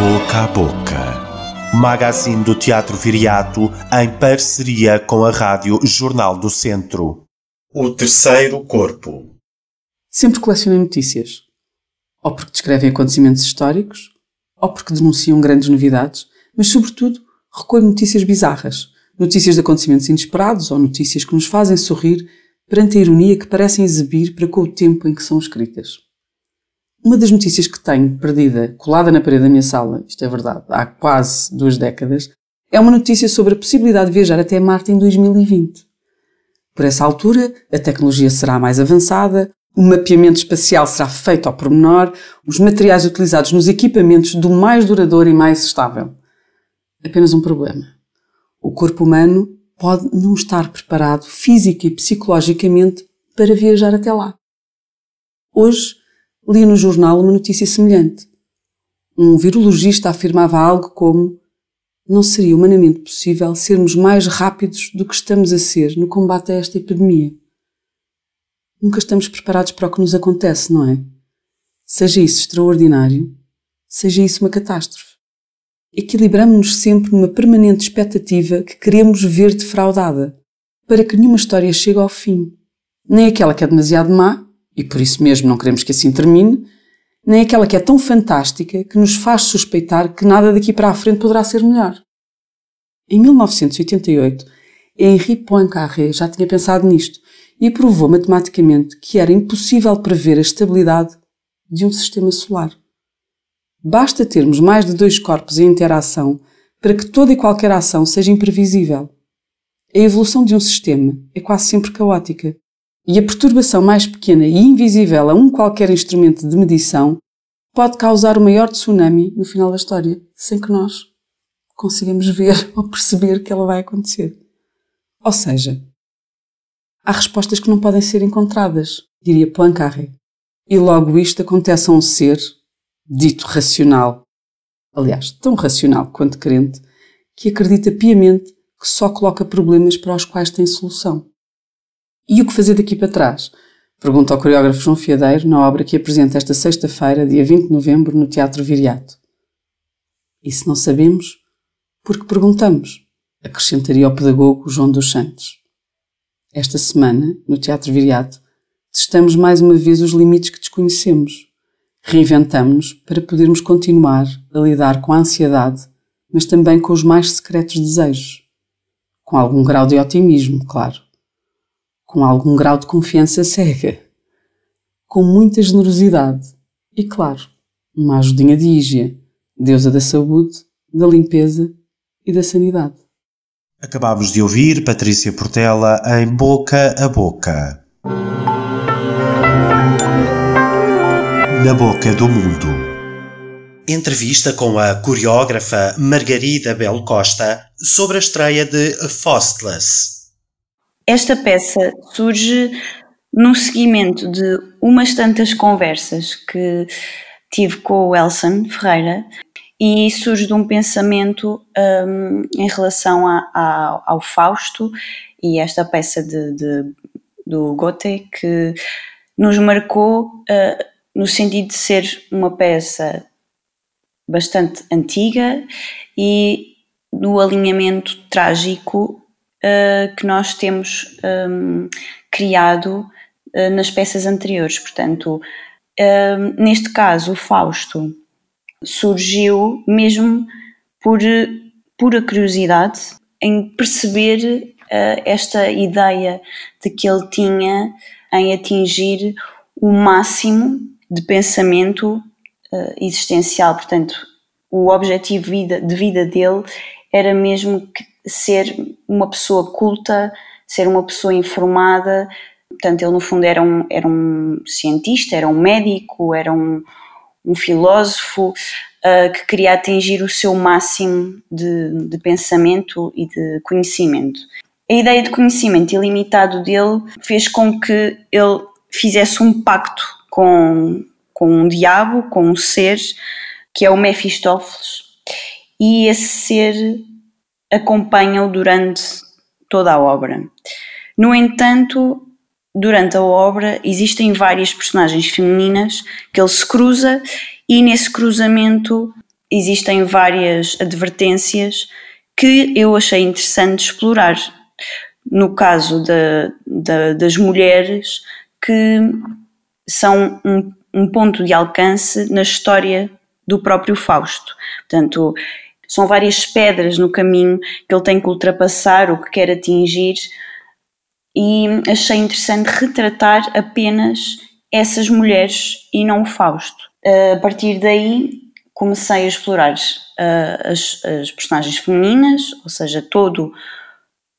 Boca a Boca. Magazine do Teatro Viriato em parceria com a Rádio Jornal do Centro. O terceiro corpo. Sempre colecionei notícias. Ou porque descrevem acontecimentos históricos, ou porque denunciam grandes novidades, mas sobretudo recolho notícias bizarras, notícias de acontecimentos inesperados ou notícias que nos fazem sorrir perante a ironia que parecem exibir para com o tempo em que são escritas. Uma das notícias que tenho perdida, colada na parede da minha sala, isto é verdade, há quase duas décadas, é uma notícia sobre a possibilidade de viajar até Marte em 2020. Por essa altura, a tecnologia será mais avançada, o mapeamento espacial será feito ao pormenor, os materiais utilizados nos equipamentos do mais duradouro e mais estável. Apenas um problema. O corpo humano pode não estar preparado física e psicologicamente para viajar até lá. Hoje li no jornal uma notícia semelhante. Um virologista afirmava algo como não seria humanamente possível sermos mais rápidos do que estamos a ser no combate a esta epidemia. Nunca estamos preparados para o que nos acontece, não é? Seja isso extraordinário, seja isso uma catástrofe equilibramos-nos sempre numa permanente expectativa que queremos ver defraudada, para que nenhuma história chegue ao fim. Nem aquela que é demasiado má, e por isso mesmo não queremos que assim termine, nem aquela que é tão fantástica que nos faz suspeitar que nada daqui para a frente poderá ser melhor. Em 1988, Henri Poincaré já tinha pensado nisto e provou matematicamente que era impossível prever a estabilidade de um sistema solar. Basta termos mais de dois corpos em interação para que toda e qualquer ação seja imprevisível. A evolução de um sistema é quase sempre caótica, e a perturbação mais pequena e invisível a um qualquer instrumento de medição pode causar o maior tsunami no final da história, sem que nós consigamos ver ou perceber que ela vai acontecer. Ou seja, há respostas que não podem ser encontradas, diria Poincaré. E logo isto acontece a um ser dito racional, aliás, tão racional quanto crente, que acredita piamente que só coloca problemas para os quais tem solução. E o que fazer daqui para trás? Pergunta ao coreógrafo João Fiadeiro na obra que apresenta esta sexta-feira, dia 20 de novembro, no Teatro Viriato. E se não sabemos, porque perguntamos, acrescentaria o pedagogo João dos Santos. Esta semana, no Teatro Viriato, testamos mais uma vez os limites que desconhecemos Reinventamos-nos para podermos continuar a lidar com a ansiedade, mas também com os mais secretos desejos. Com algum grau de otimismo, claro. Com algum grau de confiança cega. Com muita generosidade. E, claro, uma ajudinha de Ígia, deusa da saúde, da limpeza e da sanidade. Acabámos de ouvir Patrícia Portela em Boca a Boca. Na Boca do Mundo. Entrevista com a coreógrafa Margarida Belo Costa sobre a estreia de Fostless. Esta peça surge no seguimento de umas tantas conversas que tive com o Elson Ferreira e surge de um pensamento um, em relação a, a, ao Fausto e esta peça de, de, do Goethe que nos marcou uh, no sentido de ser uma peça bastante antiga e do alinhamento trágico uh, que nós temos um, criado uh, nas peças anteriores. Portanto, uh, neste caso, o Fausto surgiu mesmo por pura curiosidade em perceber esta ideia de que ele tinha em atingir o máximo de pensamento existencial. Portanto, o objetivo de vida dele era mesmo ser uma pessoa culta, ser uma pessoa informada. Portanto, ele no fundo era um, era um cientista, era um médico, era um, um filósofo uh, que queria atingir o seu máximo de, de pensamento e de conhecimento. A ideia de conhecimento ilimitado dele fez com que ele fizesse um pacto com, com um diabo, com um ser, que é o Mefistófeles, e esse ser acompanha-o durante toda a obra. No entanto, durante a obra existem várias personagens femininas que ele se cruza e nesse cruzamento existem várias advertências que eu achei interessante explorar. No caso das mulheres, que são um, um ponto de alcance na história do próprio Fausto. Portanto, são várias pedras no caminho que ele tem que ultrapassar, o que quer atingir, e achei interessante retratar apenas essas mulheres e não o Fausto. A partir daí comecei a explorar uh, as, as, personagens femininas, ou seja, todo,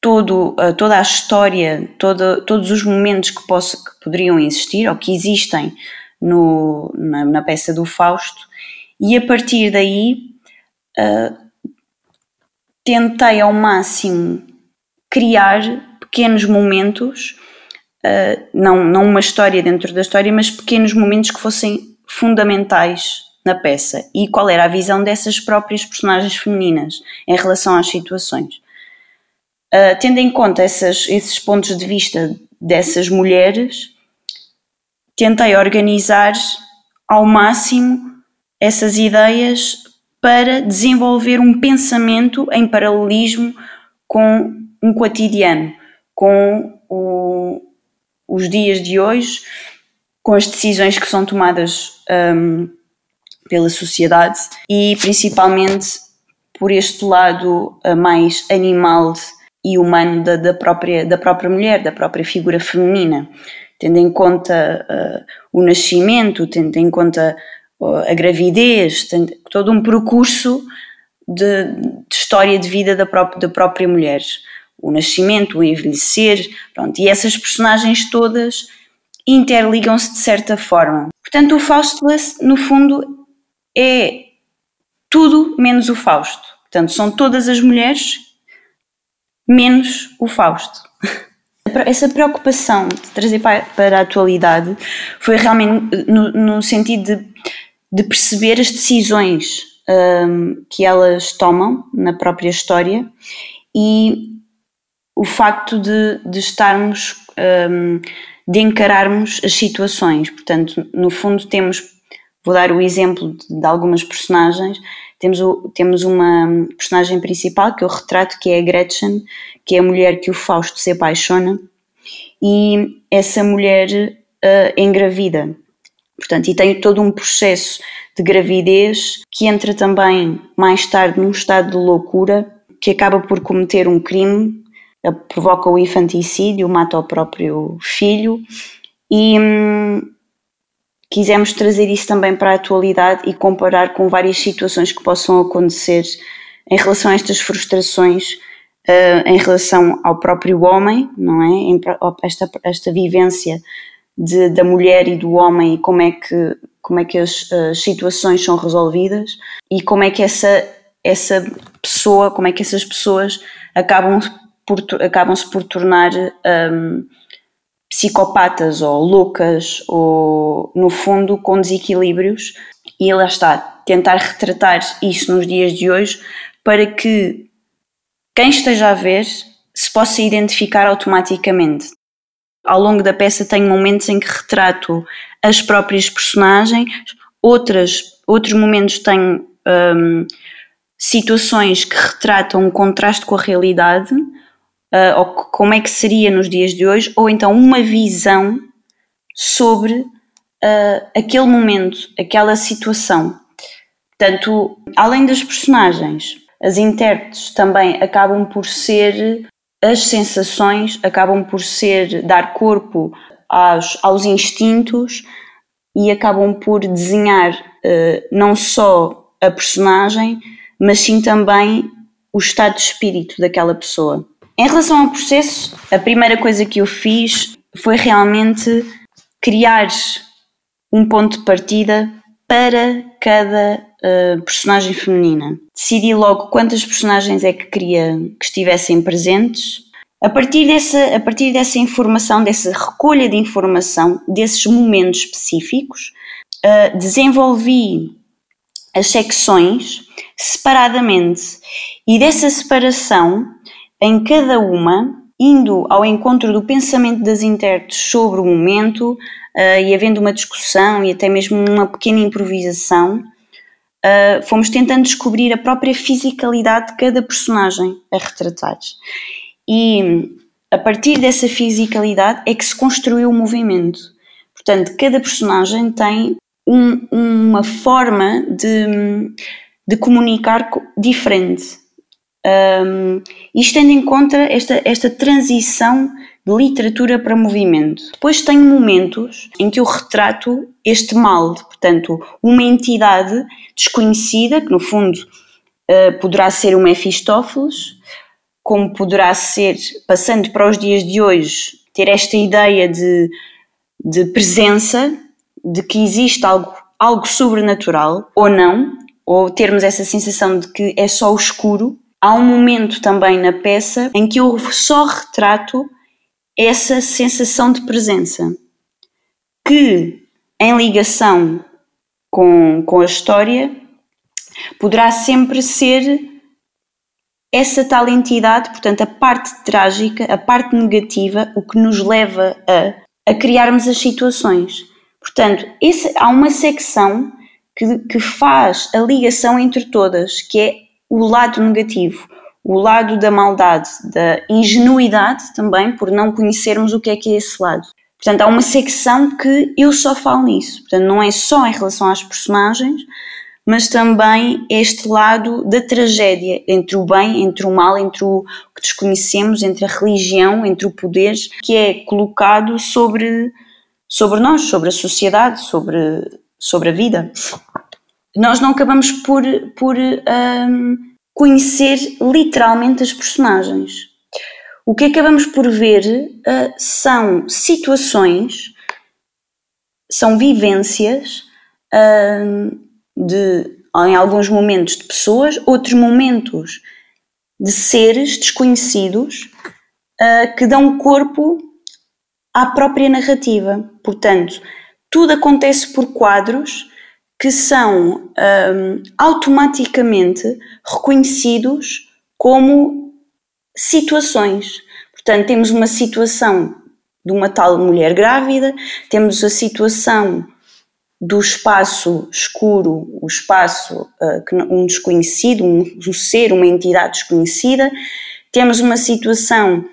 todo, uh, toda a história, todo, todos os momentos que, posso, que poderiam existir ou que existem no, na, na peça do Fausto, e a partir daí uh, tentei ao máximo criar pequenos momentos, uh, não, não uma história dentro da história, mas pequenos momentos que fossem fundamentais na peça e qual era a visão dessas próprias personagens femininas em relação às situações. Uh, tendo em conta essas, esses pontos de vista dessas mulheres, tentei organizar ao máximo essas ideias para desenvolver um pensamento em paralelismo com um cotidiano, com o, os dias de hoje, com as decisões que são tomadas um, pela sociedade e principalmente por este lado mais animal e humano da, da, própria, da própria mulher, da própria figura feminina, tendo em conta uh, o nascimento, tendo em conta a gravidez, tendo, todo um percurso de, de, história de vida da própria, da própria mulher o nascimento, o envelhecer, pronto, e essas personagens todas interligam-se de certa forma. Portanto, o Faustless, no fundo, é tudo menos o Fausto. Portanto, são todas as mulheres menos o Fausto. Essa preocupação de trazer para a atualidade foi realmente no, no sentido de, de, perceber as decisões um, que elas tomam na própria história e o facto de, de estarmos, um, de encararmos as situações. Portanto, no fundo, temos, vou dar o exemplo de, de algumas personagens. Temos, o, temos uma personagem principal que eu retrato, que é a Gretchen, que é a mulher que o Fausto se apaixona, e essa mulher uh, engravida. Portanto, e tem todo um processo de gravidez que entra também mais tarde num estado de loucura, que acaba por cometer um crime provoca o infanticídio, mata o próprio filho e hum, quisemos trazer isso também para a atualidade e comparar com várias situações que possam acontecer em relação a estas frustrações uh, em relação ao próprio homem, não é? Esta, esta vivência de, da mulher e do homem e como é que, como é que as, as situações são resolvidas e como é que essa, essa pessoa, como é que essas pessoas acabam por, acabam-se por tornar um, psicopatas ou loucas ou, no fundo, com desequilíbrios. E lá está, tentar retratar isso nos dias de hoje para que quem esteja a ver se possa identificar automaticamente. Ao longo da peça tenho momentos em que retrato as próprias personagens, outras, outros momentos tenho um, situações que retratam um contraste com a realidade uh, ou como é que seria nos dias de hoje, ou então uma visão sobre uh, aquele momento, aquela situação. Portanto, além das personagens, as intérpretes também acabam por ser as sensações, acabam por ser dar corpo aos, aos instintos e acabam por desenhar uh, não só a personagem, mas sim também o estado de espírito daquela pessoa. Em relação ao processo, a primeira coisa que eu fiz foi realmente criar um ponto de partida para cada uh, personagem feminina. Decidi logo quantas personagens é que queria que estivessem presentes. A partir dessa, a partir dessa informação, dessa recolha de informação, desses momentos específicos, uh, desenvolvi as secções separadamente e dessa separação em cada uma, indo ao encontro do pensamento das intérpretes sobre o momento uh, e havendo uma discussão e até mesmo uma pequena improvisação, uh, fomos tentando descobrir a própria fisicalidade de cada personagem a retratar. E a partir dessa fisicalidade é que se construiu o movimento. Portanto, cada personagem tem um, uma forma de, de comunicar diferente. Um, isto tendo em conta esta, esta transição de literatura para movimento. Depois tenho momentos em que eu retrato este mal, portanto, uma entidade desconhecida, que no fundo uh, poderá ser o Mefistófeles, como poderá ser, passando para os dias de hoje, ter esta ideia de, de presença, de que existe algo, algo sobrenatural, ou não, ou termos essa sensação de que é só o escuro. Há um momento também na peça em que eu só retrato essa sensação de presença, que em ligação com, com a história poderá sempre ser essa tal entidade, portanto, a parte trágica, a parte negativa, o que nos leva a, a criarmos as situações. Portanto, esse, há uma secção que, que faz a ligação entre todas, que é o lado negativo, o lado da maldade, da ingenuidade também, por não conhecermos o que é que é esse lado. Portanto, há uma secção que eu só falo nisso. Portanto, não é só em relação às personagens, mas também este lado da tragédia entre o bem, entre o mal, entre o que desconhecemos, entre a religião, entre o poder, que é colocado sobre, sobre nós, sobre a sociedade, sobre, sobre a vida. Nós não acabamos por, por um, conhecer literalmente as personagens. O que acabamos por ver uh, são situações, são vivências. Uh, de, em alguns momentos, de pessoas, outros momentos de seres desconhecidos uh, que dão corpo à própria narrativa. Portanto, tudo acontece por quadros que são um, automaticamente reconhecidos como situações. Portanto, temos uma situação de uma tal mulher grávida, temos a situação do espaço escuro, o espaço uh, um desconhecido, um, um, ser, uma entidade desconhecida, temos uma situação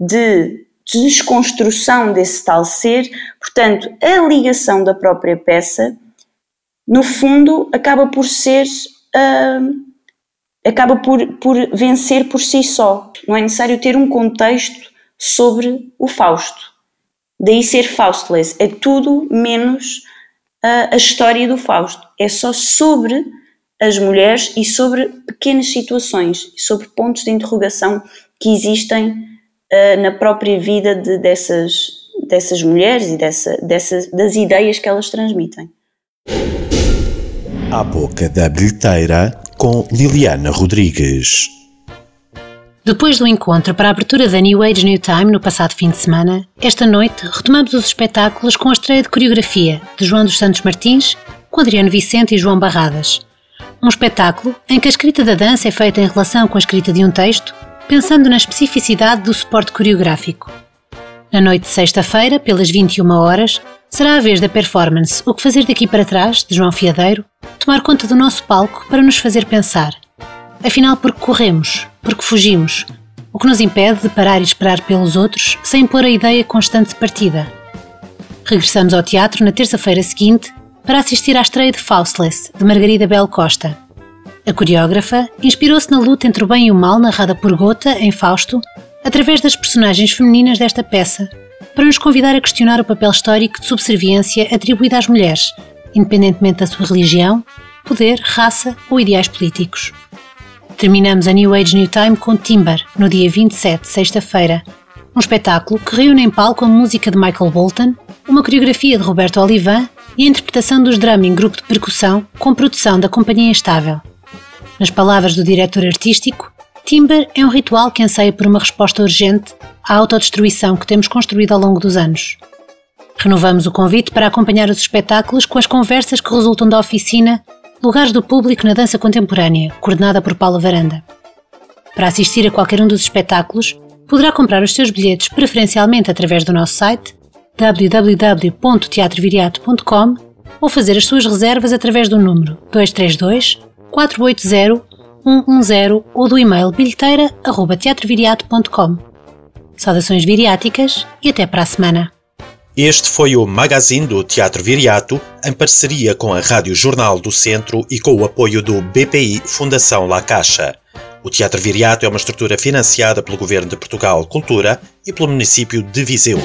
de desconstrução desse tal ser, portanto, a ligação da própria peça, no fundo, acaba por ser. Uh, acaba por, por vencer por si só. Não é necessário ter um contexto sobre o Fausto. Daí ser Faustless. É tudo menos a, a história do Fausto. É só sobre as mulheres e sobre pequenas situações, sobre pontos de interrogação que existem uh, na própria vida de, dessas, dessas mulheres e dessa, das ideias que elas transmitem. A boca da bilheteira com Liliana Rodrigues. Depois do encontro para a abertura da New Age New Time no passado fim de semana, esta noite retomamos os espetáculos com a estreia de coreografia de João dos Santos Martins com Adriano Vicente e João Barradas. Um espetáculo em que a escrita da dança é feita em relação com a escrita de um texto, pensando na especificidade do suporte coreográfico. Na noite de sexta-feira, pelas 21 horas, será a vez da performance O que fazer daqui para trás, de João Fiadeiro, tomar conta do nosso palco para nos fazer pensar – Afinal, porque corremos, porque fugimos, o que nos impede de parar e esperar pelos outros sem impor a ideia constante de partida. Regressamos ao teatro na terça-feira seguinte para assistir à estreia de Faustless, de Margarida Bel Costa. A coreógrafa inspirou-se na luta entre o bem e o mal narrada por Gota em Fausto, através das personagens femininas desta peça, para nos convidar a questionar o papel histórico de subserviência atribuído às mulheres, independentemente da sua religião, poder, raça ou ideais políticos. Terminamos a New Age New Time com Timber, no dia 27, sexta-feira. Um espetáculo que reúne em palco a música de Michael Bolton, uma coreografia de Roberto Olivan e a interpretação dos drama em grupo de percussão com produção da Companhia Instável. Nas palavras do diretor artístico, Timber é um ritual que anseia por uma resposta urgente à autodestruição que temos construído ao longo dos anos. Renovamos o convite para acompanhar os espetáculos com as conversas que resultam da oficina Lugares do Público na Dança Contemporânea, coordenada por Paula Varanda. Para assistir a qualquer um dos espetáculos, poderá comprar os seus bilhetes preferencialmente através do nosso site www.teatroviriato.com ou fazer as suas reservas através do número 232 480 110 ou do e-mail bilheteira.teatroviriato.com. Saudações viriáticas e até para a semana. Este foi o magazine do Teatro Viriato, em parceria com a Rádio Jornal do Centro e com o apoio do BPI Fundação La Caixa. O Teatro Viriato é uma estrutura financiada pelo Governo de Portugal Cultura e pelo município de Viseu.